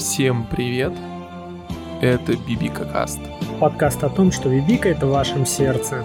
Всем привет! Это Бибика Каст. Подкаст о том, что Бибика это в вашем сердце.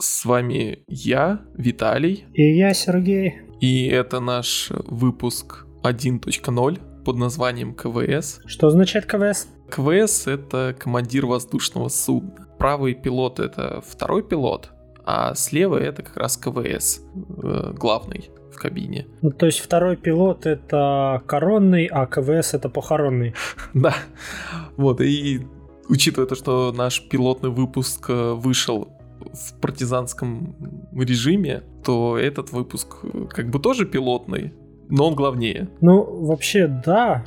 С вами я, Виталий. И я, Сергей. И это наш выпуск 1.0 под названием КВС. Что означает КВС? КВС — это командир воздушного судна. Правый пилот — это второй пилот, а слева это как раз КВС, э, главный кабине. Ну, то есть второй пилот это коронный, а КВС это похоронный. Да, вот, и учитывая то, что наш пилотный выпуск э, вышел в партизанском режиме, то этот выпуск э, как бы тоже пилотный, но он главнее. Ну, вообще, да,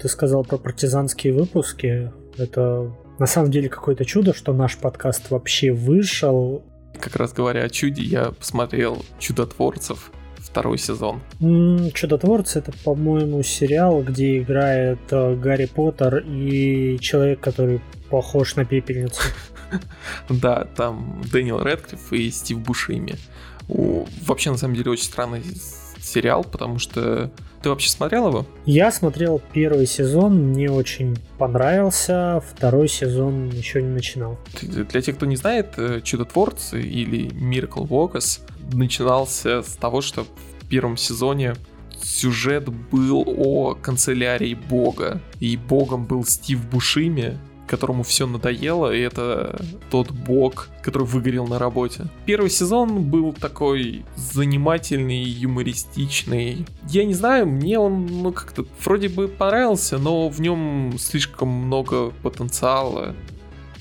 ты сказал про партизанские выпуски. Это на самом деле какое-то чудо, что наш подкаст вообще вышел. Как раз говоря о чуде, я посмотрел «Чудотворцев», второй сезон. Чудотворцы это, по-моему, сериал, где играет э, Гарри Поттер и человек, который похож на пепельницу. Да, там Дэниел Редклифф и Стив Бушими. Вообще, на самом деле, очень странный сериал, потому что ты вообще смотрел его? Я смотрел первый сезон, мне очень понравился, второй сезон еще не начинал. Для тех, кто не знает, э, Чудотворцы или Miracle Workers начинался с того, что в первом сезоне сюжет был о канцелярии бога, и богом был Стив Бушими, которому все надоело, и это тот бог, который выгорел на работе. Первый сезон был такой занимательный, юмористичный. Я не знаю, мне он ну, как-то вроде бы понравился, но в нем слишком много потенциала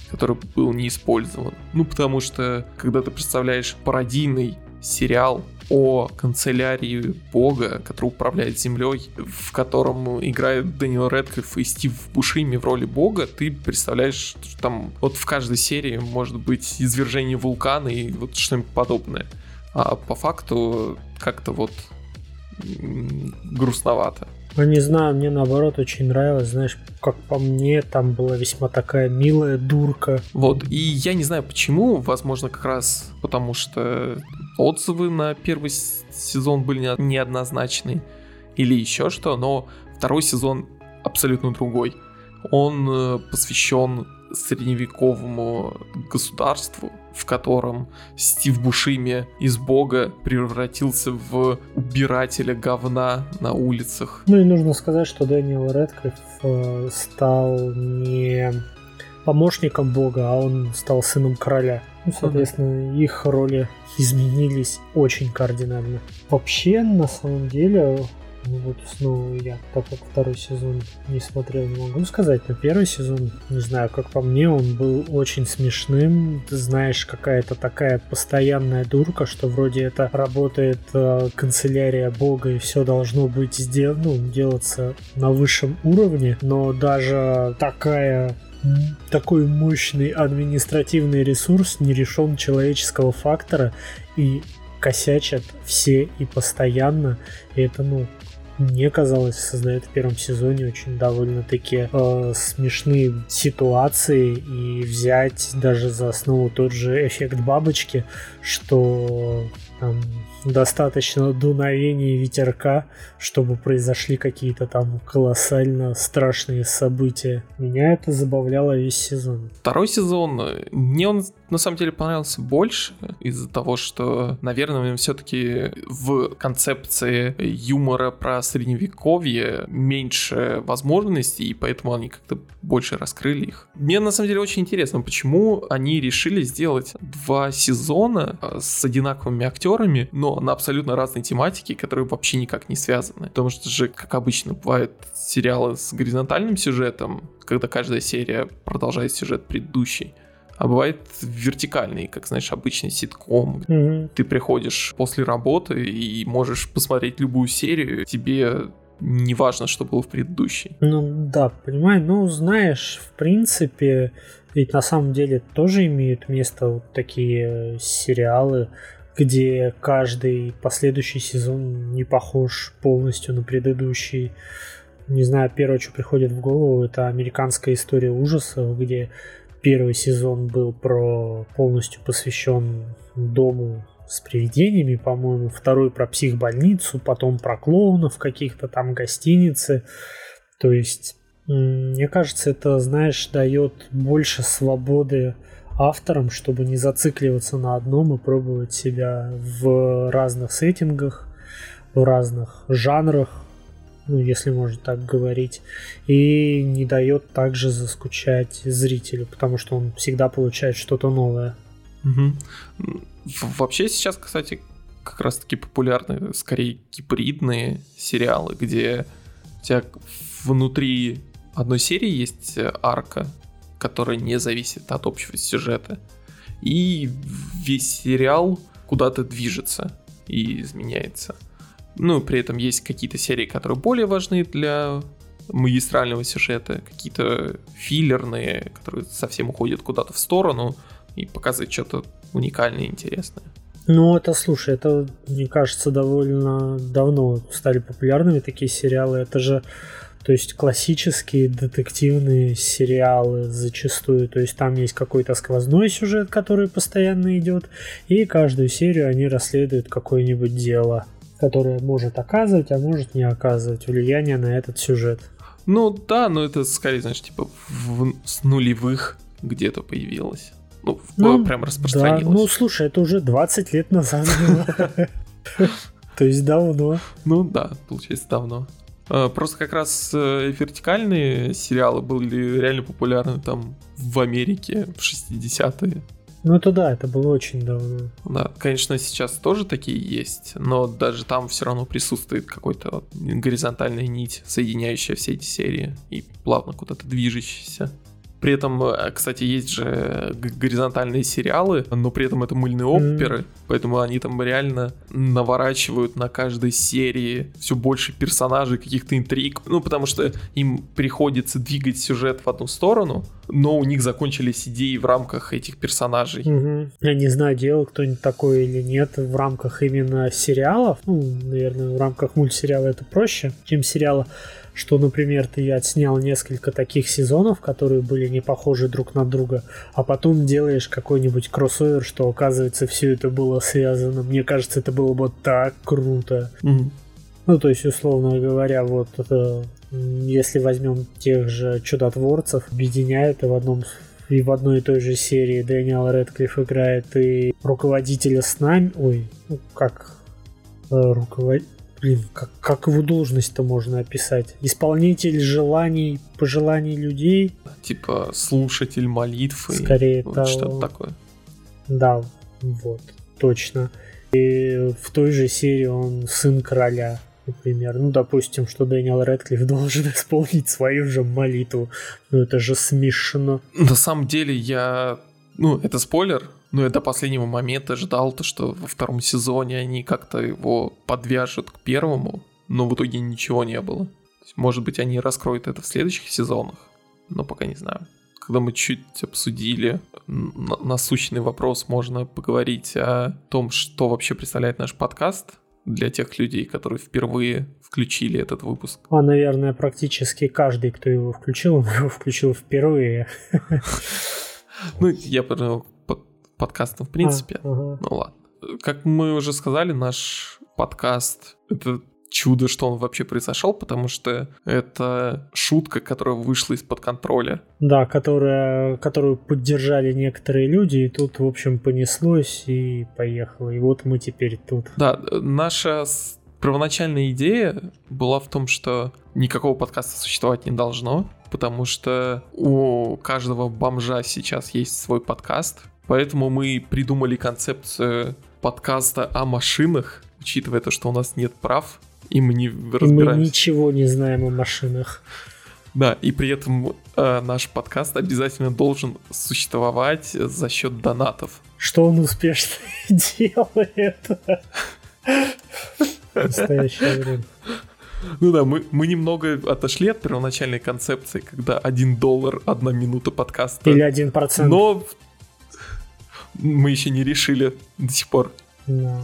который был не использован. Ну, потому что, когда ты представляешь пародийный сериал о канцелярии бога, который управляет землей, в котором играет Дэниел Редклифф и Стив Бушими в роли бога, ты представляешь, что там вот в каждой серии может быть извержение вулкана и вот что-нибудь подобное. А по факту как-то вот грустновато. Ну, не знаю, мне наоборот очень нравилось, знаешь, как по мне, там была весьма такая милая дурка. Вот, и я не знаю почему, возможно, как раз потому что отзывы на первый сезон были неоднозначные или еще что, но второй сезон абсолютно другой. Он э, посвящен средневековому государству, в котором Стив Бушими из бога превратился в убирателя говна на улицах. Ну и нужно сказать, что Дэниел Редклифф э, стал не помощником бога, а он стал сыном короля. Ну, соответственно, mm-hmm. их роли изменились очень кардинально. Вообще, на самом деле, ну вот снова я, так как второй сезон не смотрел, не могу сказать, но первый сезон, не знаю, как по мне, он был очень смешным. Ты знаешь, какая-то такая постоянная дурка, что вроде это работает э, канцелярия бога и все должно быть сделано, ну, делаться на высшем уровне, но даже такая такой мощный административный ресурс не решен человеческого фактора и косячат все и постоянно. И это, ну, мне казалось, создает в первом сезоне очень довольно-таки э, смешные ситуации и взять даже за основу тот же эффект бабочки, что там достаточно дуновений ветерка, чтобы произошли какие-то там колоссально страшные события. Меня это забавляло весь сезон. Второй сезон, мне он на самом деле понравился больше из-за того, что, наверное, все-таки в концепции юмора про средневековье меньше возможностей, и поэтому они как-то больше раскрыли их. Мне на самом деле очень интересно, почему они решили сделать два сезона с одинаковыми актерами, но на абсолютно разные тематики, которые вообще никак не связаны. Потому что же, как обычно, бывают сериалы с горизонтальным сюжетом, когда каждая серия продолжает сюжет предыдущей а бывает вертикальный, как, знаешь, обычный ситком. Mm-hmm. Ты приходишь после работы и можешь посмотреть любую серию, тебе не важно, что было в предыдущей. Ну да, понимаю, ну знаешь, в принципе, ведь на самом деле тоже имеют место вот такие сериалы, где каждый последующий сезон не похож полностью на предыдущий. Не знаю, первое, что приходит в голову, это американская история ужасов, где первый сезон был про полностью посвящен дому с привидениями, по-моему, второй про психбольницу, потом про клоунов каких-то там гостиницы. То есть, мне кажется, это, знаешь, дает больше свободы авторам, чтобы не зацикливаться на одном и пробовать себя в разных сеттингах, в разных жанрах, ну, если можно так говорить, и не дает также заскучать зрителю, потому что он всегда получает что-то новое. Угу. Вообще сейчас, кстати, как раз-таки популярны скорее гибридные сериалы, где у тебя внутри одной серии есть арка, которая не зависит от общего сюжета, и весь сериал куда-то движется и изменяется. Ну, при этом есть какие-то серии, которые более важны для магистрального сюжета, какие-то филлерные, которые совсем уходят куда-то в сторону и показывают что-то уникальное и интересное. Ну, это, слушай, это, мне кажется, довольно давно стали популярными такие сериалы. Это же, то есть, классические детективные сериалы зачастую. То есть, там есть какой-то сквозной сюжет, который постоянно идет, и каждую серию они расследуют какое-нибудь дело которая может оказывать, а может не оказывать влияние на этот сюжет. Ну да, но это скорее, знаешь, типа в, с нулевых где-то появилось. Ну, ну прям распространилось. Да, ну слушай, это уже 20 лет назад было. То есть давно. Ну да, получается давно. А, просто как раз э, вертикальные сериалы были реально популярны там в Америке в 60-е. Ну это да, это было очень давно. Да, конечно, сейчас тоже такие есть, но даже там все равно присутствует какой-то горизонтальная нить, соединяющая все эти серии и плавно куда-то движущаяся. При этом, э, кстати, есть же горизонтальные сериалы, но при этом это мыльные оперы, mm. поэтому они там реально наворачивают на каждой серии все больше персонажей, каких-то интриг, ну потому что им приходится двигать сюжет в одну сторону, но у них закончились идеи в рамках этих персонажей. Угу. Я не знаю, делал кто-нибудь такое или нет в рамках именно сериалов. Ну, наверное, в рамках мультсериала это проще, чем сериала что, например, ты отснял несколько таких сезонов, которые были не похожи друг на друга, а потом делаешь какой-нибудь кроссовер, что оказывается все это было связано. Мне кажется, это было бы так круто. Mm-hmm. Ну, то есть, условно говоря, вот это, если возьмем тех же чудотворцев, объединяют и в одном и в одной и той же серии Дэниел Редклифф играет и руководителя с нами, ой, ну как э, руководитель Блин, как, как его должность-то можно описать? Исполнитель желаний, пожеланий людей? Типа слушатель молитвы. Скорее вот того. Что-то такое. Да, вот, точно. И в той же серии он сын короля, например. Ну, допустим, что Дэниел Редклифф должен исполнить свою же молитву. Ну, это же смешно. На самом деле, я... Ну, это спойлер, ну, я до последнего момента ждал то, что во втором сезоне они как-то его подвяжут к первому, но в итоге ничего не было. Есть, может быть, они раскроют это в следующих сезонах, но пока не знаю. Когда мы чуть обсудили насущный вопрос, можно поговорить о том, что вообще представляет наш подкаст для тех людей, которые впервые включили этот выпуск. А, наверное, практически каждый, кто его включил, он его включил впервые. Ну, я понял, подкастом в принципе. А, ага. Ну ладно. Как мы уже сказали, наш подкаст — это чудо, что он вообще произошел, потому что это шутка, которая вышла из-под контроля. Да, которая, которую поддержали некоторые люди, и тут, в общем, понеслось и поехало. И вот мы теперь тут. Да, наша первоначальная идея была в том, что никакого подкаста существовать не должно, потому что у каждого бомжа сейчас есть свой подкаст, Поэтому мы придумали концепцию подкаста о машинах, учитывая то, что у нас нет прав, и мы не разбираемся. Мы ничего не знаем о машинах. Да, и при этом э, наш подкаст обязательно должен существовать за счет донатов. Что он успешно делает. Настоящее время. Ну да, мы, мы немного отошли от первоначальной концепции, когда один доллар, одна минута подкаста. Или один процент. Но мы еще не решили до сих пор. Да.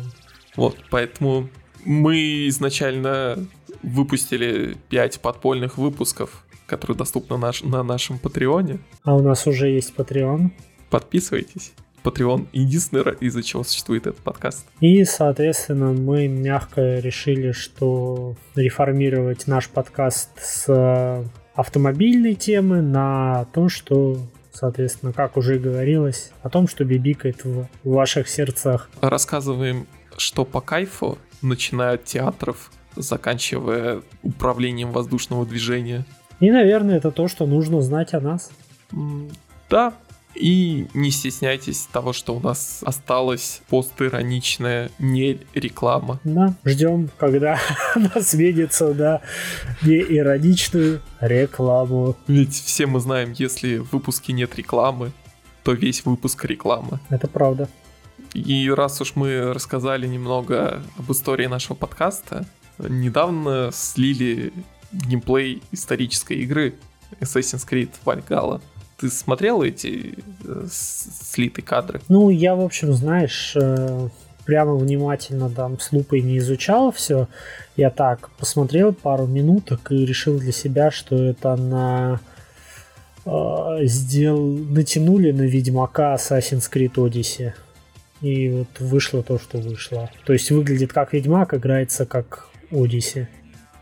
Вот, поэтому мы изначально выпустили 5 подпольных выпусков, которые доступны наш, на нашем Патреоне. А у нас уже есть Patreon. Подписывайтесь. Patreon единственное, из-за чего существует этот подкаст. И, соответственно, мы мягко решили, что реформировать наш подкаст с автомобильной темы на то, что соответственно, как уже говорилось, о том, что бибикает в ваших сердцах. Рассказываем, что по кайфу, начиная от театров, заканчивая управлением воздушного движения. И, наверное, это то, что нужно знать о нас. Да, и не стесняйтесь того, что у нас осталась постироничная не реклама. Да, ждем, когда она сменится на неироничную рекламу. Ведь все мы знаем, если в выпуске нет рекламы, то весь выпуск реклама. Это правда. И раз уж мы рассказали немного об истории нашего подкаста, недавно слили геймплей исторической игры Assassin's Creed Valhalla. Ты смотрел эти э, слитые кадры? Ну, я, в общем, знаешь, э, прямо внимательно там с лупой не изучал все. Я так посмотрел пару минуток и решил для себя, что это на э, сделал, натянули на Ведьмака Assassin's Creed Odyssey. И вот вышло то, что вышло. То есть выглядит как Ведьмак, играется как Odyssey.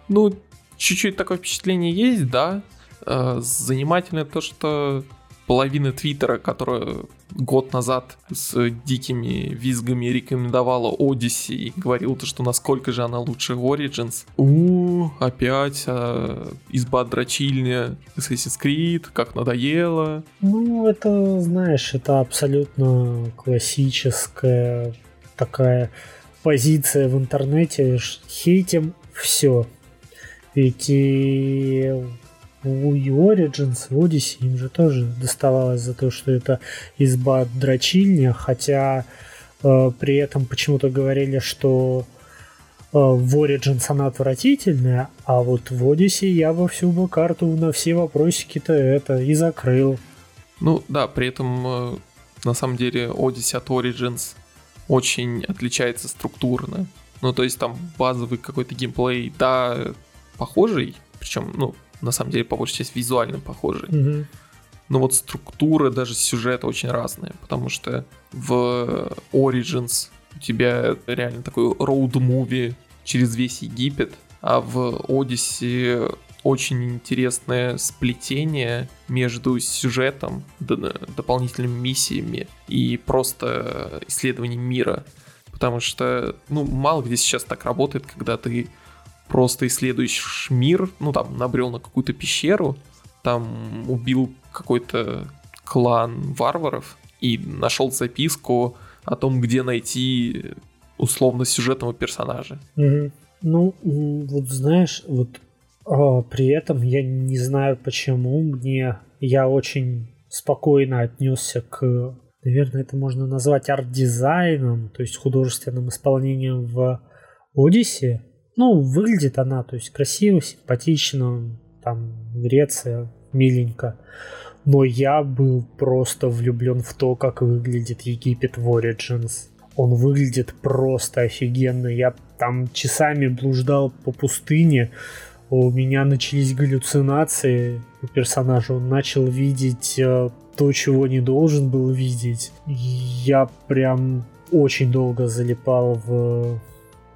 Ну, чуть-чуть такое впечатление есть, да. Э, занимательно то, что половина Твиттера, которая год назад с дикими визгами рекомендовала Odyssey и говорила, что насколько же она лучше Origins. У, опять а, изба дрочильня Assassin's Creed, как надоело. Ну, это, знаешь, это абсолютно классическая такая позиция в интернете. Хейтим все. Ведь и у Origins, в Odyssey им же тоже доставалось за то, что это изба дрочильня, хотя э, при этом почему-то говорили, что э, в Origins она отвратительная, а вот в Odyssey я во всю бы карту на все вопросики-то это и закрыл. Ну да, при этом э, на самом деле Odyssey от Origins очень отличается структурно. Ну, то есть там базовый какой-то геймплей, да, похожий, причем, ну, на самом деле, по большей части визуально похожий. Угу. Но вот структура, даже сюжет очень разные, потому что в Origins у тебя реально такой роуд-муви через весь Египет, а в Odyssey очень интересное сплетение между сюжетом, дополнительными миссиями и просто исследованием мира. Потому что, ну, мало где сейчас так работает, когда ты просто исследуешь мир, ну там набрел на какую-то пещеру, там убил какой-то клан варваров и нашел записку о том, где найти условно сюжетного персонажа. Угу. Ну, вот знаешь, вот а, при этом я не знаю почему мне я очень спокойно отнесся к, наверное, это можно назвать арт-дизайном, то есть художественным исполнением в Одиссе. Ну, выглядит она, то есть красиво, симпатично, там Греция, миленько. Но я был просто влюблен в то, как выглядит Египет в Origins. Он выглядит просто офигенно. Я там часами блуждал по пустыне. У меня начались галлюцинации у персонажа. Он начал видеть э, то, чего не должен был видеть. Я прям очень долго залипал в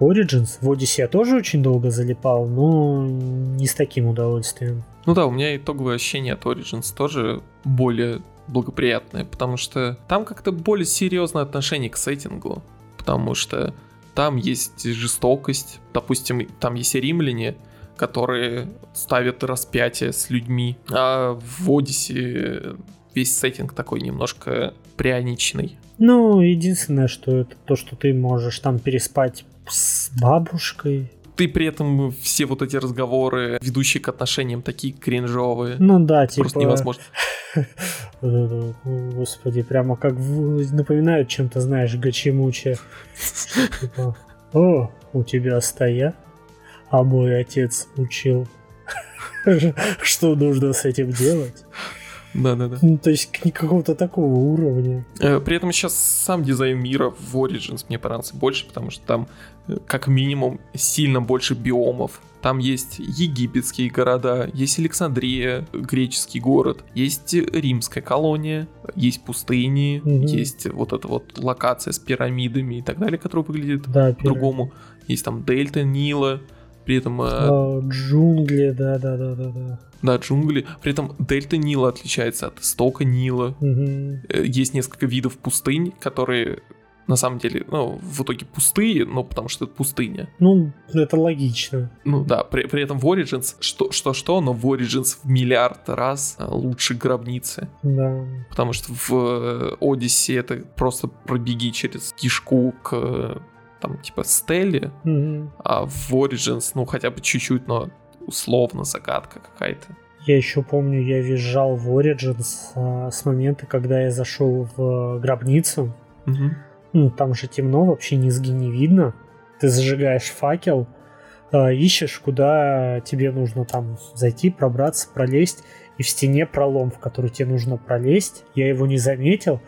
Origins. В Odyssey я тоже очень долго залипал, но не с таким удовольствием. Ну да, у меня итоговое ощущение от Origins тоже более благоприятное, потому что там как-то более серьезное отношение к сеттингу, потому что там есть жестокость, допустим, там есть римляне, которые ставят распятие с людьми, а в Odyssey весь сеттинг такой немножко пряничный. Ну, единственное, что это то, что ты можешь там переспать с бабушкой. Ты при этом все вот эти разговоры, ведущие к отношениям, такие кринжовые. Ну да, типа... Просто невозможно. Господи, прямо как напоминают чем-то, знаешь, гачимуче. Типа, о, у тебя стоя, а мой отец учил, что нужно с этим делать. Да-да-да. Ну, то есть какого-то такого уровня. Э, при этом сейчас сам дизайн мира в Origins мне понравился больше, потому что там э, как минимум сильно больше биомов. Там есть египетские города, есть Александрия, греческий город, есть римская колония, есть пустыни, Мгм. есть вот эта вот локация с пирамидами и так далее, которая выглядит Да, по-другому. Есть там дельта Нила, при этом, э, джунгли, да, да, да, да, да. да, джунгли. При этом дельта Нила отличается от истока Нила. Э, Есть несколько видов пустынь, которые на самом деле, ну, в итоге пустые, но потому что это пустыня. Ну, это логично. Ну да, при, при этом в Origins, что, что что, но в Origins в миллиард раз э, лучше гробницы. Да. Потому что в э, Odyssey это просто пробеги через кишку к э, там типа Стелле, Мгм. а в Origins, ну хотя бы чуть-чуть, но условно загадка какая-то. Я еще помню, я визжал в Origins а, с момента, когда я зашел в гробницу. Ну, там же темно, вообще низги не видно. Ты зажигаешь факел, а, ищешь, куда тебе нужно там зайти, пробраться, пролезть. И в стене пролом, в который тебе нужно пролезть. Я его не заметил,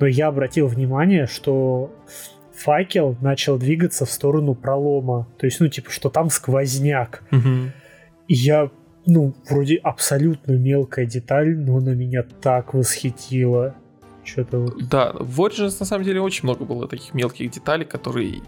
но я обратил внимание, что факел начал двигаться в сторону пролома. То есть, ну, типа, что там сквозняк. И я, ну, вроде абсолютно мелкая деталь, но она меня так восхитила. Что-то вот. Да, в Origins на самом деле очень много было таких мелких деталей, которые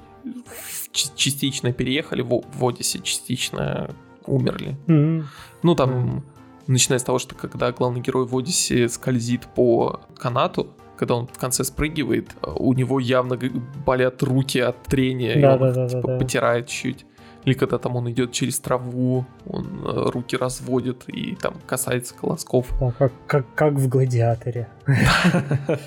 частично переехали в, в Odyssey, частично умерли. Мгм. Ну, там, начиная с того, что когда главный герой в Одиссе скользит по канату, когда он в конце спрыгивает, э, у него явно болят руки от трения, и Да, он да, да, типа, да. потирает чуть. Или когда там он идет через траву, он э, руки разводит и там касается колосков. А, как, как, как в гладиаторе.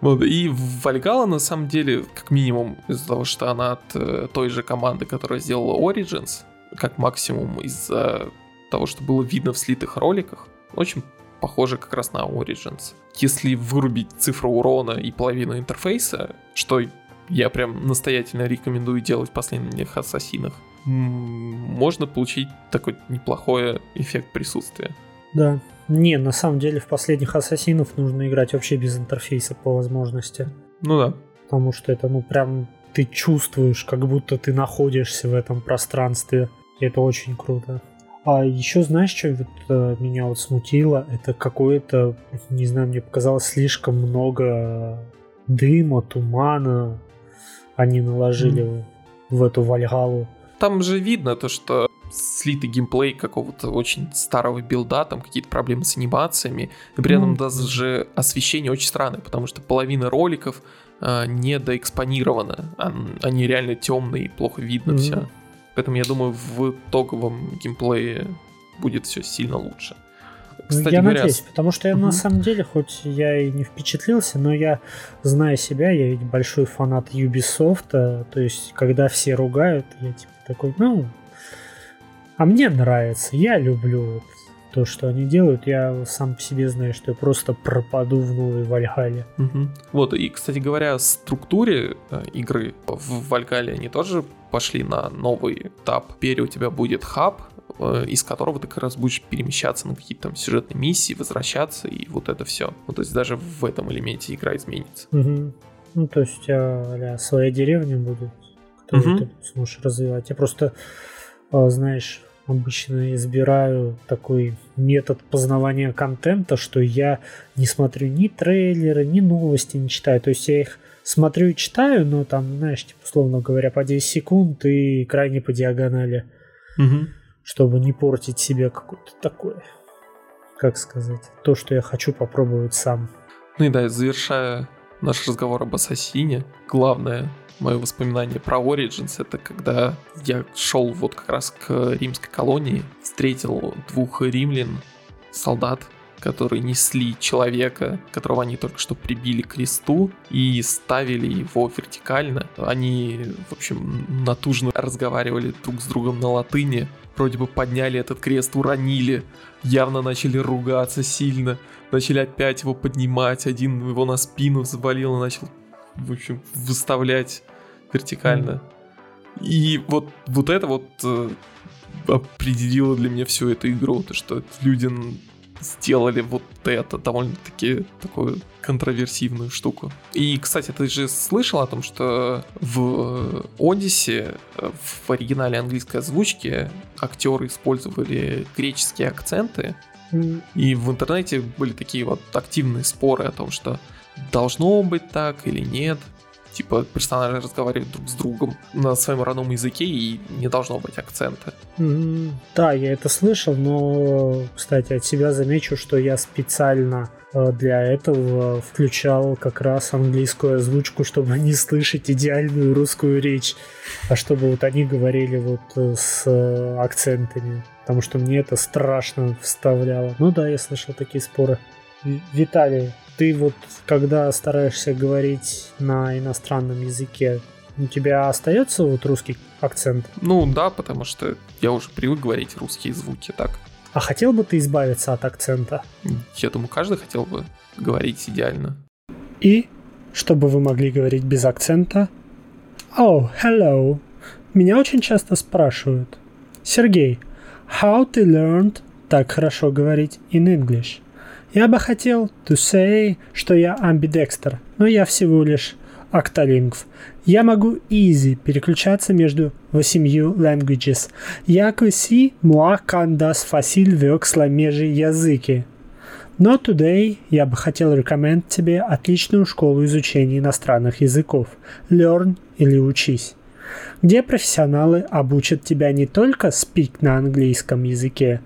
Вот, и Вальгала, на самом деле, как минимум, из-за того, что она от э, той же команды, которая сделала Origins, как максимум из-за того, что было видно в слитых роликах, очень похоже как раз на Origins. Если вырубить цифру урона и половину интерфейса, что я прям настоятельно рекомендую делать в последних ассасинах, можно получить такой неплохой эффект присутствия. Да. Не, на самом деле в последних ассасинов нужно играть вообще без интерфейса по возможности. Ну да. Потому что это, ну, прям ты чувствуешь, как будто ты находишься в этом пространстве. И это очень круто. А еще знаешь, что вот, э, меня вот смутило? Это какое-то, не знаю, мне показалось слишком много дыма, тумана они наложили в, в эту Вальгалу. Там же видно то, что слитый геймплей какого-то очень старого билда, там какие-то проблемы с анимациями, и при этом Ну, даже освещение очень странное, потому что половина роликов э, недоэкспонирована, Ан- они реально темные, плохо видно Мгм. все. Поэтому я думаю, в итоговом геймплее будет все сильно лучше. Кстати Ну, я говоря, надеюсь, потому что я на Мгм. самом деле, хоть я и не впечатлился, но я, зная себя, я ведь большой фанат Ubisoft, а, то есть, когда все ругают, я типа такой, ну, а мне нравится, я люблю то, что они делают, я сам по себе знаю, что я просто пропаду в новой Вальхале. Мгм. Вот, и, кстати говоря, о структуре э, игры в Вальгале они тоже пошли на новый этап. Теперь у тебя будет хаб, э, из которого ты как раз будешь перемещаться на какие-то там сюжетные миссии, возвращаться, и вот это все. Ну, то есть даже в этом элементе игра изменится. Мгм. Ну, то есть а-ля, своя деревня будет, которую Мгм. ты сможешь развивать. Я просто, а, знаешь, обычно избираю такой метод познавания контента, что я не смотрю ни трейлеры, ни новости не читаю. То есть я их смотрю и читаю, но там, знаешь, типа, условно говоря, по 10 секунд и крайне по диагонали, чтобы не портить себе какое-то такое, как сказать, то, что я хочу попробовать сам. Ну и да, завершая наш разговор об Ассасине, главное мое воспоминание про Origins, это когда я шел вот как раз к римской колонии, встретил двух римлян, солдат, которые несли человека, которого они только что прибили к кресту и ставили его вертикально. Они, в общем, натужно разговаривали друг с другом на латыни, вроде бы подняли этот крест, уронили, явно начали ругаться сильно, начали опять его поднимать, один его на спину завалил и начал, в общем, выставлять вертикально. И вот, вот это вот э, определило для меня всю эту игру, то что люди сделали вот это, довольно-таки такую контроверсивную штуку. И, кстати, ты же слышал о том, что в Одиссе, в оригинале английской озвучки, актеры использовали греческие акценты, и в интернете были такие вот активные споры о том, что должно быть так или нет. Типа персонажи разговаривают друг с другом на своем родном языке и не должно быть акцента. Да, я это слышал, но, кстати, от себя замечу, что я специально э, для этого включал как раз английскую озвучку, чтобы не слышать идеальную русскую речь, а чтобы вот они говорили вот э, с акцентами, потому что мне это страшно вставляло. Ну да, я слышал такие споры. Виталий, ты вот когда стараешься говорить на иностранном языке, у тебя остается вот русский акцент? Ну да, потому что я уже привык говорить русские звуки так. А хотел бы ты избавиться от акцента? Я думаю, каждый хотел бы говорить идеально. И, чтобы вы могли говорить без акцента, Oh, hello. Меня очень часто спрашивают. Сергей, how to learn так хорошо говорить in English? Я бы хотел to say, что я ambidexter, но я всего лишь octolingv. Я могу easy переключаться между восемью languages. Я si moi candas facile вексла межи языки. Но today я бы хотел рекомендовать тебе отличную школу изучения иностранных языков. Learn или учись где профессионалы обучат тебя не только speak на английском языке,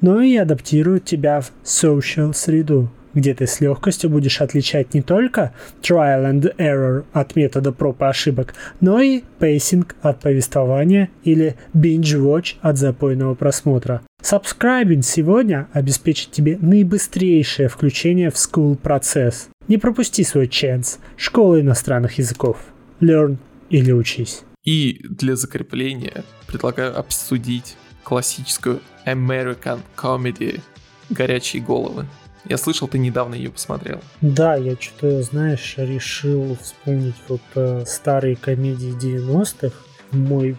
но и адаптируют тебя в social среду, где ты с легкостью будешь отличать не только trial and error от метода проб и ошибок, но и pacing от повествования или binge-watch от запойного просмотра. Subscribing сегодня обеспечит тебе наибыстрейшее включение в school процесс. Не пропусти свой chance. Школа иностранных языков. Learn или учись. И для закрепления предлагаю обсудить классическую American Comedy «Горячие головы». Я слышал, ты недавно ее посмотрел. Да, я что-то, знаешь, решил вспомнить вот э, старые комедии 90-х. Мой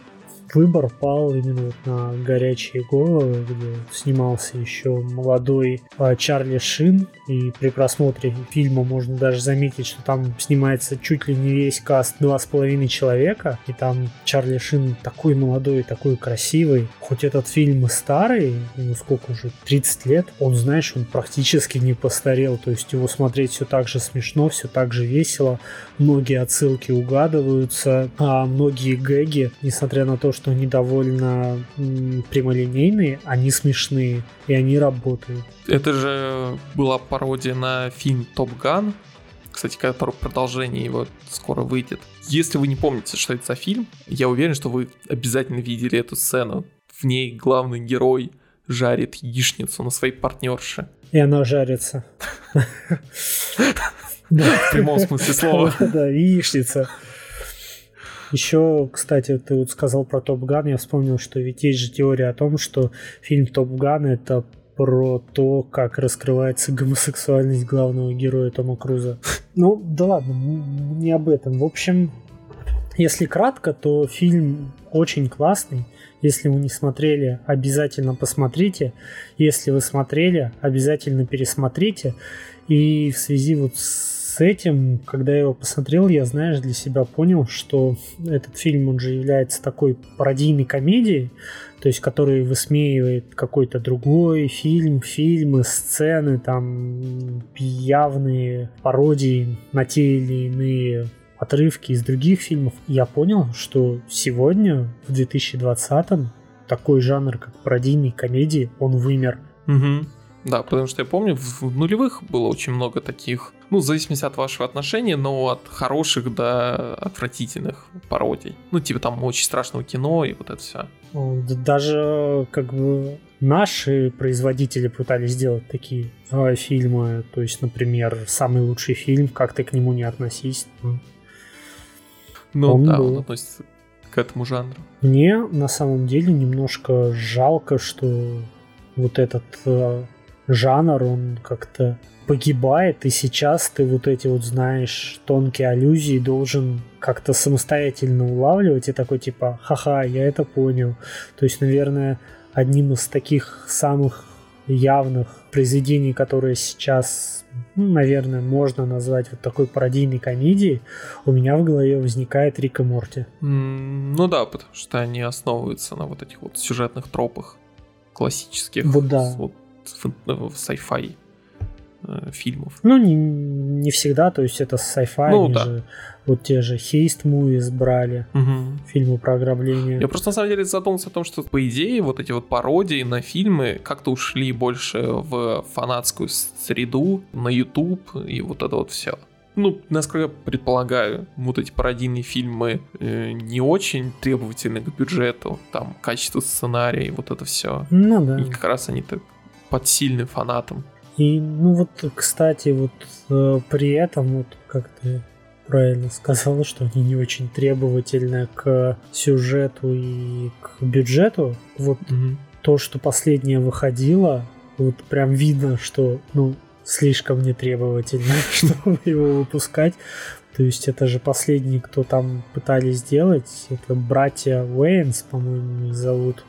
выбор пал именно вот на горячие головы, где снимался еще молодой а, Чарли Шин. И при просмотре фильма можно даже заметить, что там снимается чуть ли не весь каст два с половиной человека. И там Чарли Шин такой молодой, такой красивый. Хоть этот фильм и старый, ну сколько уже, 30 лет, он, знаешь, он практически не постарел. То есть его смотреть все так же смешно, все так же весело. Многие отсылки угадываются, а многие гэги, несмотря на то, что они довольно прямолинейные, они смешные, и они работают. Это же была пародия на фильм «Топ Ган», кстати, который продолжение его скоро выйдет. Если вы не помните, что это за фильм, я уверен, что вы обязательно видели эту сцену. В ней главный герой жарит яичницу на своей партнерше. И она жарится. В прямом смысле слова. Да, яичница. Еще, кстати, ты вот сказал про Топ Ган, я вспомнил, что ведь есть же теория о том, что фильм Топ Ган это про то, как раскрывается гомосексуальность главного героя Тома Круза. Ну, да ладно, не об этом. В общем, если кратко, то фильм очень классный. Если вы не смотрели, обязательно посмотрите. Если вы смотрели, обязательно пересмотрите. И в связи вот с с этим, когда я его посмотрел, я, знаешь, для себя понял, что этот фильм, он же является такой пародийной комедией, то есть который высмеивает какой-то другой фильм, фильмы, сцены, там явные пародии на те или иные отрывки из других фильмов. Я понял, что сегодня, в 2020-м, такой жанр, как пародийные комедии, он вымер. Угу. Да, потому что я помню, в нулевых было очень много таких, ну, в зависимости от вашего отношения, но от хороших до отвратительных пародий. Ну, типа там очень страшного кино и вот это все. Даже как бы наши производители пытались сделать такие э, фильмы. То есть, например, самый лучший фильм, как ты к нему не относись. Ну он да, был. он относится к этому жанру. Мне на самом деле немножко жалко, что вот этот э, жанр, он как-то погибает, и сейчас ты вот эти вот, знаешь, тонкие аллюзии должен как-то самостоятельно улавливать и такой типа, ха-ха, я это понял. То есть, наверное, одним из таких самых явных произведений, которые сейчас, ну, наверное, можно назвать вот такой пародийной комедией, у меня в голове возникает Рик и Морти. Ну да, потому что они основываются на вот этих вот сюжетных тропах классических. Вот да. Вот, sci-fi э, фильмов. Ну, не, не всегда, то есть это sci-fi, ну, да. же вот те же Haste Movies брали, угу. фильмы про ограбление. Я просто на самом деле задумался о том, что по идее вот эти вот пародии на фильмы как-то ушли больше в фанатскую среду, на YouTube и вот это вот все. Ну, насколько я предполагаю, вот эти пародийные фильмы э, не очень требовательны к бюджету, там, качество сценария и вот это все. Ну да. И как раз они так под сильным фанатом. И, ну вот, кстати, вот э, при этом, вот как ты правильно сказала, что они не очень требовательны к сюжету и к бюджету. Вот угу. то, что последнее выходило, вот прям видно, что, ну, слишком нетребовательно, чтобы его выпускать. То есть это же последний, кто там пытались сделать, это братья Уэйнс, по-моему, их зовут.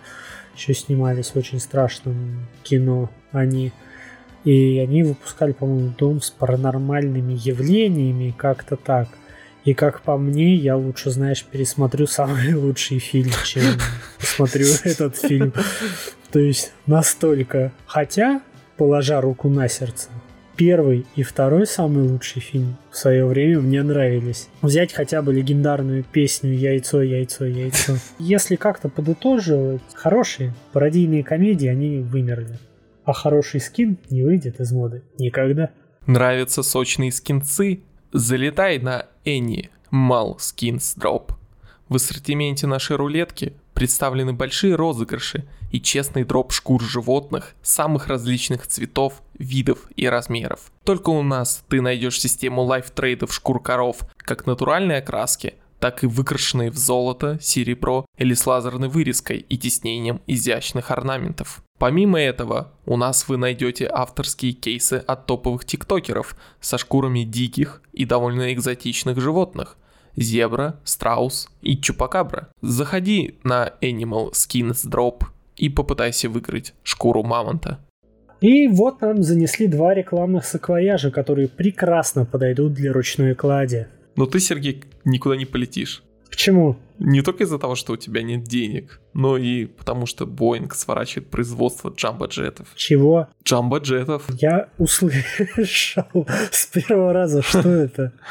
Еще снимались в очень страшном кино они. И они выпускали, по-моему, дом с паранормальными явлениями, как-то так. И как по мне, я лучше, знаешь, пересмотрю самый лучший фильм, чем посмотрю этот фильм. То есть настолько. Хотя, положа руку на сердце, первый и второй самый лучший фильм в свое время мне нравились. Взять хотя бы легендарную песню «Яйцо, яйцо, яйцо». Если как-то подытоживать, хорошие пародийные комедии, они вымерли а хороший скин не выйдет из моды никогда. Нравятся сочные скинцы? Залетай на Any Mal Skins Drop. В ассортименте нашей рулетки представлены большие розыгрыши и честный дроп шкур животных самых различных цветов, видов и размеров. Только у нас ты найдешь систему лайфтрейдов шкур коров как натуральной окраски, так и выкрашенные в золото, серебро или с лазерной вырезкой и тиснением изящных орнаментов. Помимо этого, у нас вы найдете авторские кейсы от топовых тиктокеров со шкурами диких и довольно экзотичных животных – зебра, страус и чупакабра. Заходи на Animal Skins Drop и попытайся выиграть шкуру мамонта. И вот нам занесли два рекламных саквояжа, которые прекрасно подойдут для ручной клади. Но ты, Сергей, никуда не полетишь. Почему? Не только из-за того, что у тебя нет денег, но и потому что Боинг сворачивает производство джамбо-джетов. Чего? Джамбо-джетов. Я услышал с первого раза, что это.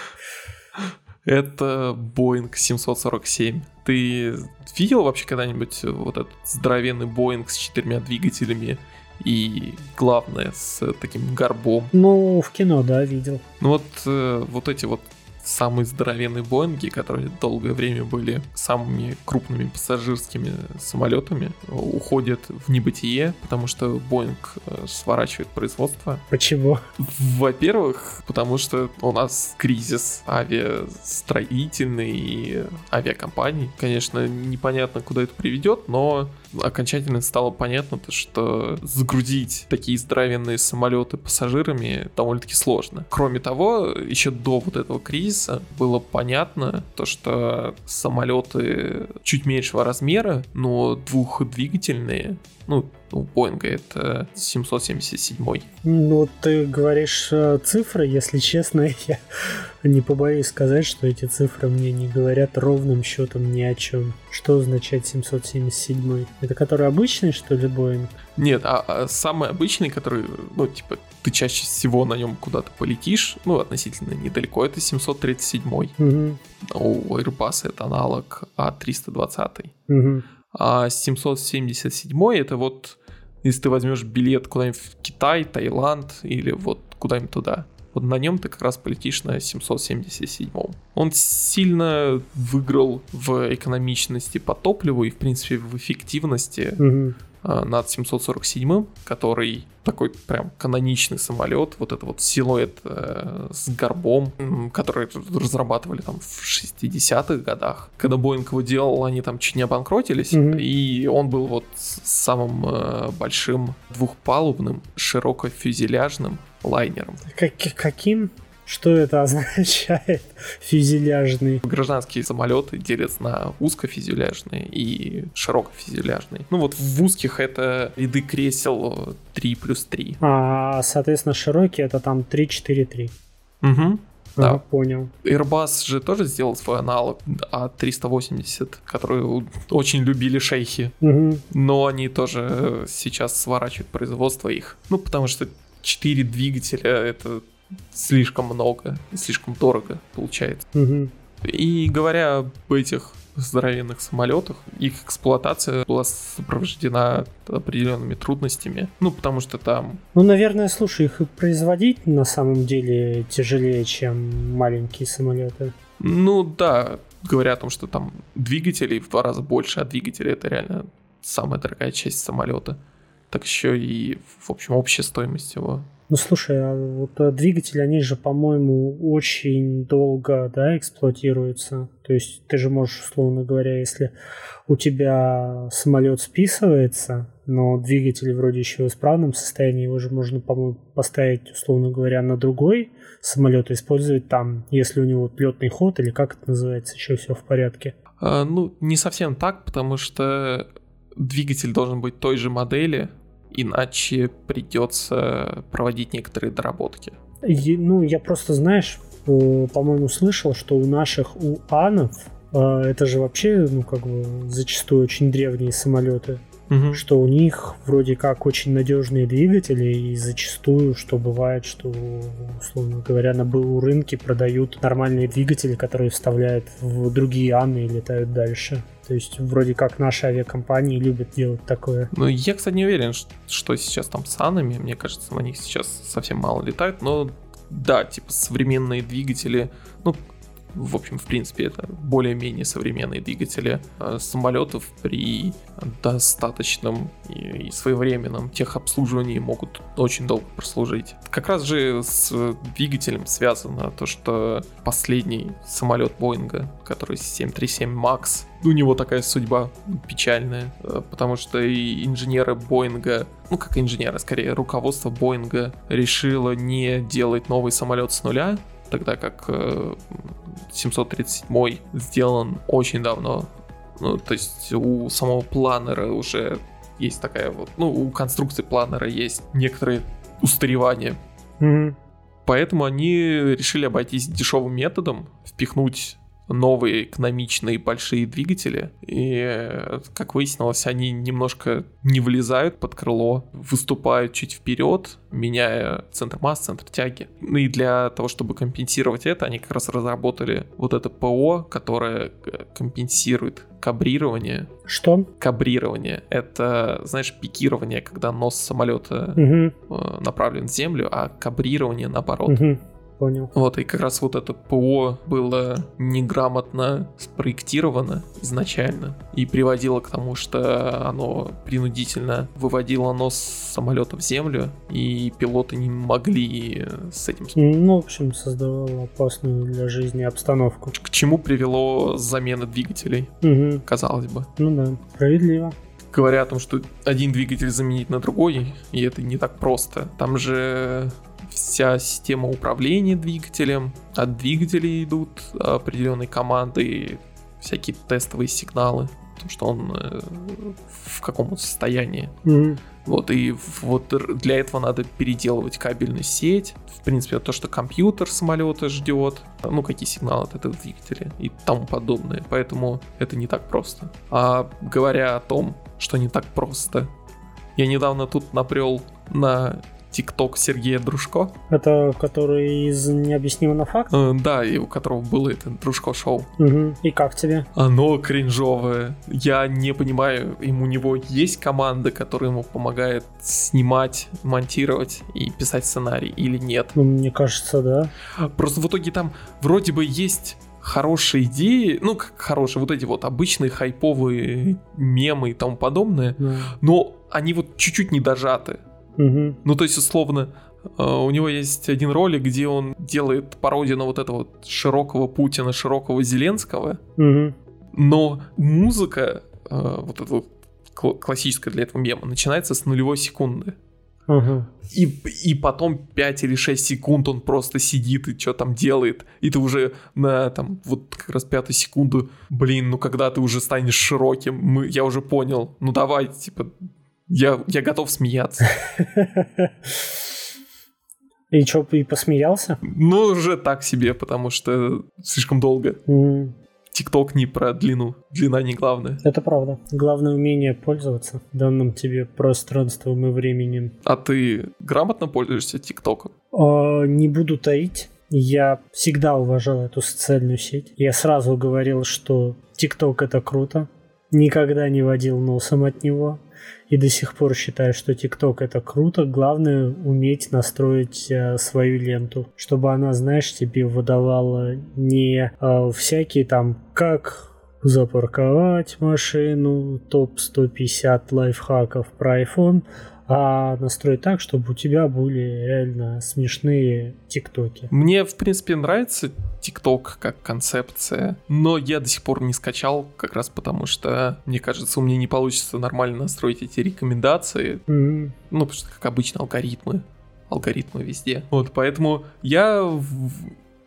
Это Boeing 747. Ты видел вообще когда-нибудь вот этот здоровенный Боинг с четырьмя двигателями и главное с таким горбом? Ну, в кино, да, видел. Ну вот, э, вот эти вот самые здоровенные Боинги, которые долгое время были самыми крупными пассажирскими самолетами, уходят в небытие, потому что Боинг э, сворачивает производство. Почему? Во-первых, потому что у нас кризис авиастроительный и авиакомпаний. Конечно, непонятно, куда это приведет, но окончательно стало понятно, что загрузить такие здоровенные самолеты пассажирами довольно-таки сложно. Кроме того, еще до вот этого кризиса было понятно то, что самолеты чуть меньшего размера, но двухдвигательные, ну, у Боинга это 777. Ну, ты говоришь э, цифры, если честно, я не побоюсь сказать, что эти цифры мне не говорят ровным счетом ни о чем. Что означает 777? Это который обычный, что ли, Боинг? Нет, а, а самый обычный, который, ну, типа, ты чаще всего на нем куда-то полетишь, ну, относительно недалеко, это 737. Угу. У Airbus это аналог А320. Угу. А 777 это вот, если ты возьмешь билет куда-нибудь в Китай, Таиланд или вот куда-нибудь туда, вот на нем ты как раз полетишь на 777. Он сильно выиграл в экономичности по топливу и, в принципе, в эффективности. Угу. Э, над 747, который такой прям каноничный самолет, вот это вот силуэт э, с горбом, который разрабатывали там в 60-х годах. Когда Боинг его делал, они там чуть не обанкротились, mm-hmm. и он был вот самым э, большим двухпалубным, широкофюзеляжным лайнером. Как, каким? Что это означает? Фюзеляжный. Гражданские самолеты делятся на узкофюзеляжные и широкофюзеляжные. Ну вот в узких это ряды кресел 3 плюс 3. А, соответственно, широкие это там 3-4-3. Угу. Да. Ага, понял. Airbus же тоже сделал свой аналог А380, который очень любили шейхи. Угу. Но они тоже сейчас сворачивают производство их. Ну, потому что 4 двигателя это слишком много и слишком дорого получается. Угу. И говоря об этих здоровенных самолетах, их эксплуатация была сопровождена определенными трудностями. Ну, потому что там... Ну, наверное, слушай, их и производить на самом деле тяжелее, чем маленькие самолеты. Ну, да, говоря о том, что там двигателей в два раза больше, а двигатели это реально самая дорогая часть самолета. Так еще и, в общем, общая стоимость его ну слушай, а вот э, двигатели, они же, по-моему, очень долго, да, эксплуатируются. То есть ты же можешь, условно говоря, если у тебя самолет списывается, но двигатель вроде еще в исправном состоянии, его же можно, по-моему, поставить, условно говоря, на другой самолет и использовать там, если у него летный ход или как это называется, еще все в порядке. А, ну, не совсем так, потому что двигатель должен быть той же модели, иначе придется проводить некоторые доработки. И, ну, я просто, знаешь, по-моему, слышал, что у наших у анов а, это же вообще, ну, как бы, зачастую очень древние самолеты, угу. что у них вроде как очень надежные двигатели, и зачастую, что бывает, что, условно говоря, на БУ рынке продают нормальные двигатели, которые вставляют в другие Аны и летают дальше. То есть вроде как наши авиакомпании любят делать такое. Ну, я, кстати, не уверен, что сейчас там с Анами. Мне кажется, на них сейчас совсем мало летают. Но да, типа современные двигатели, ну, в общем, в принципе, это более-менее современные двигатели э, самолетов при достаточном и своевременном техобслуживании могут очень долго прослужить. Как раз же с двигателем связано то, что последний самолет Боинга, который 737 MAX, у него такая судьба печальная, э, потому что и инженеры Боинга, ну как инженеры, скорее руководство Боинга решило не делать новый самолет с нуля, тогда как 737 э, сделан очень давно. Ну, то есть у самого планера уже есть такая вот, ну, у конструкции планера есть некоторые устаревания. Mm-hmm. Поэтому они решили обойтись дешевым методом, впихнуть новые экономичные большие двигатели. И, как выяснилось, они немножко не влезают под крыло, выступают чуть вперед, меняя центр масс, центр тяги. Ну и для того, чтобы компенсировать это, они как раз разработали вот это ПО, которое э, компенсирует кабрирование. Что? Кабрирование. Это, знаешь, пикирование, когда нос самолета угу. направлен в землю, а кабрирование наоборот. Угу понял. Вот, и как раз вот это ПО было неграмотно спроектировано изначально и приводило к тому, что оно принудительно выводило нос самолета в землю, и пилоты не могли с этим... Ну, в общем, создавало опасную для жизни обстановку. К чему привело замена двигателей, угу. казалось бы. Ну да, справедливо говоря о том, что один двигатель заменить на другой, и это не так просто. Там же вся система управления двигателем. От двигателя идут определенные команды, всякие тестовые сигналы, то, что он э, в каком состоянии. Mm-hmm. Вот, и вот для этого надо переделывать кабельную сеть. В принципе, то, что компьютер самолета ждет, ну, какие сигналы от этого двигателя и тому подобное. Поэтому это не так просто. А говоря о том, что не так просто, я недавно тут напрел на ТикТок Сергея Дружко. Это который из «Необъяснимо на факт»? Э, да, и у которого было это Дружко-шоу. Угу. И как тебе? Оно кринжовое. Я не понимаю, им у него есть команда, которая ему помогает снимать, монтировать и писать сценарий или нет? Ну, мне кажется, да. Просто в итоге там вроде бы есть хорошие идеи, ну, как хорошие, вот эти вот обычные хайповые мемы и тому подобное, да. но они вот чуть-чуть не дожаты. Угу. Ну, то есть, условно, э, у него есть один ролик, где он делает пародию на вот этого вот широкого Путина, широкого Зеленского, угу. но музыка, э, вот эта вот классическая для этого мема, начинается с нулевой секунды. Ага. И, и потом 5 или 6 секунд он просто сидит и что там делает. И ты уже на там вот как раз пятую секунду, блин, ну когда ты уже станешь широким, мы, я уже понял, ну давай, типа, я, я готов смеяться. И что, и посмеялся? Ну, уже так себе, потому что слишком долго. ТикТок не про длину. Длина не главное. Это правда. Главное умение пользоваться данным тебе пространством и временем. А ты грамотно пользуешься ТикТоком? А, не буду таить. Я всегда уважал эту социальную сеть. Я сразу говорил, что ТикТок это круто. Никогда не водил носом от него. И до сих пор считаю, что ТикТок это круто. Главное уметь настроить э, свою ленту, чтобы она, знаешь, тебе выдавала не э, всякие там как запарковать машину, топ-150 лайфхаков про iPhone, а настроить так, чтобы у тебя были реально смешные тиктоки. Мне, в принципе, нравится ТикТок как концепция, но я до сих пор не скачал, как раз потому что, мне кажется, у меня не получится нормально настроить эти рекомендации. М, Ну, потому что, как обычно, алгоритмы. Алгоритмы везде. Вот, поэтому я в-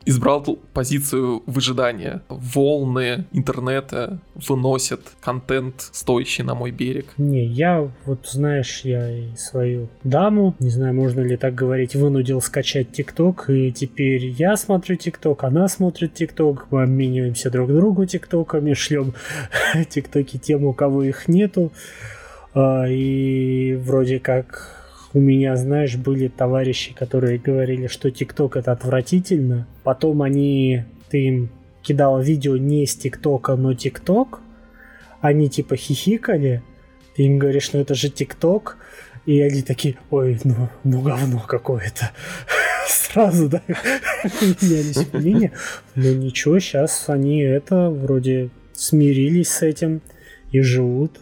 избрал позицию выжидания. Волны интернета выносят контент, стоящий на мой берег. Не, я вот, знаешь, я и свою даму, не знаю, можно ли так говорить, вынудил скачать ТикТок, и теперь я смотрю ТикТок, она смотрит ТикТок, мы обмениваемся друг другу ТикТоками, шлем ТикТоки тем, у кого их нету. А, И вроде как у меня, знаешь, были товарищи, которые говорили, что ТикТок это отвратительно. Потом они, ты им кидал видео не с ТикТока, но ТикТок. Они типа хихикали. Ты им говоришь, ну это же ТикТок. И они такие, ой, ну, ну говно какое-то. Сразу, да, менялись мнения. Но ничего, сейчас они это вроде смирились с этим и живут.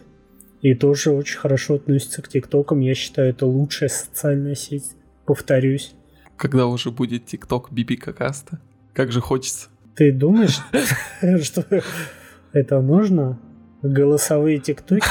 И тоже очень хорошо относятся к ТикТокам. Я считаю, это лучшая социальная сеть. Повторюсь. Когда уже будет ТикТок Биби Какаста? Как же хочется. Ты думаешь, что это нужно? Голосовые ТикТоки?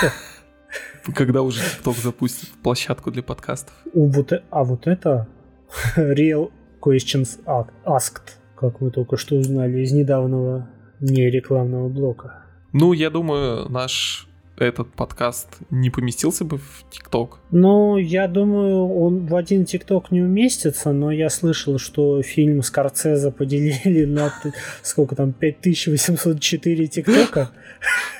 Когда уже ТикТок запустит площадку для подкастов. Э- А вот это Real Questions Ask- Asked, как мы только что узнали из недавнего нерекламного блока. Ну, я думаю, наш этот подкаст не поместился бы в ТикТок. Ну, я думаю, он в один ТикТок не уместится, но я слышал, что фильм Скорцеза поделили на сколько там, 5804 ТикТока.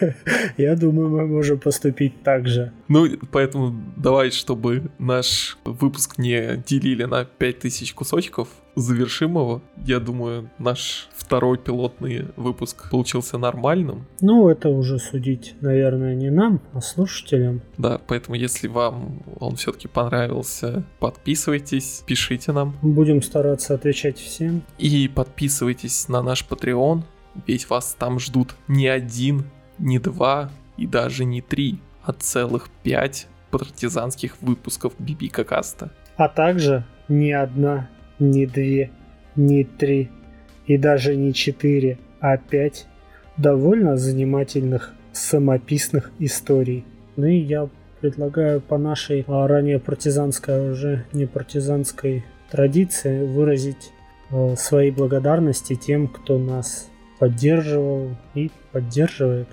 Я думаю, мы можем поступить так же. Ну, поэтому давай, чтобы наш выпуск не делили на 5000 кусочков, завершим его. Я думаю, наш второй пилотный выпуск получился нормальным. Ну, это уже судить, наверное, не нам, а слушателям. Да, поэтому если вам он все-таки понравился, подписывайтесь, пишите нам Будем стараться отвечать всем. и подписывайтесь на наш Patreon, ведь вас там ждут не один, не два и даже не три, а целых пять партизанских выпусков Биби Какаста. А также ни одна, ни две, ни три и даже не четыре, а пять довольно занимательных самописных историй. Ну и я предлагаю по нашей а, ранее партизанской, а уже не партизанской традиции выразить э, свои благодарности тем, кто нас поддерживал и поддерживает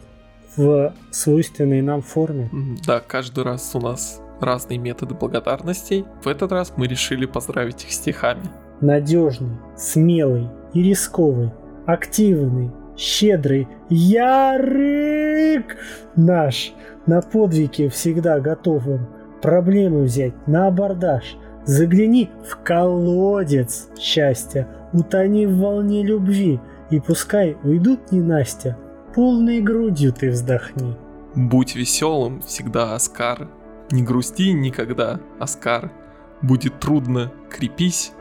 в свойственной нам форме. Да, каждый раз у нас разные методы благодарностей. В этот раз мы решили поздравить их стихами. надежный, смелый и рисковый, активный, щедрый, ярык наш, на подвиги всегда готовым, проблемы взять на абордаж, загляни в колодец счастья, утони в волне любви, и пускай уйдут не Настя, полной грудью ты вздохни. Будь веселым всегда, Оскар. Не грусти никогда, Оскар. Будет трудно, крепись.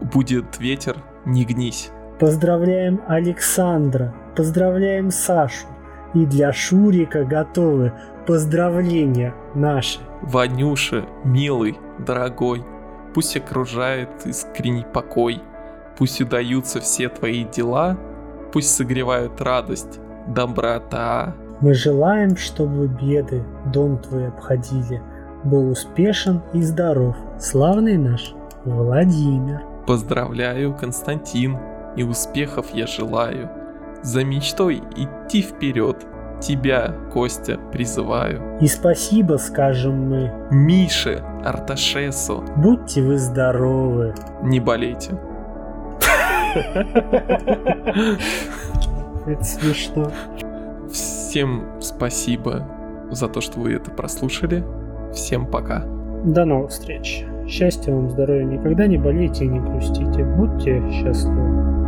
Будет ветер, не гнись. Поздравляем Александра, поздравляем Сашу. И для Шурика готовы поздравления наши. Ванюша, милый, дорогой, пусть окружает искренний покой, пусть удаются все твои дела, пусть согревают радость, доброта. Мы желаем, чтобы беды дом твой обходили. Был успешен и здоров. Славный наш Владимир. Поздравляю, Константин, и успехов я желаю. За мечтой идти вперед, тебя, Костя, призываю. И спасибо скажем мы. Мише, Арташесу. Будьте вы здоровы. Не болейте. Это смешно. Всем спасибо за то, что вы это прослушали. Всем пока. До новых встреч. Счастья вам, здоровья, никогда не болейте и не грустите. Будьте счастливы.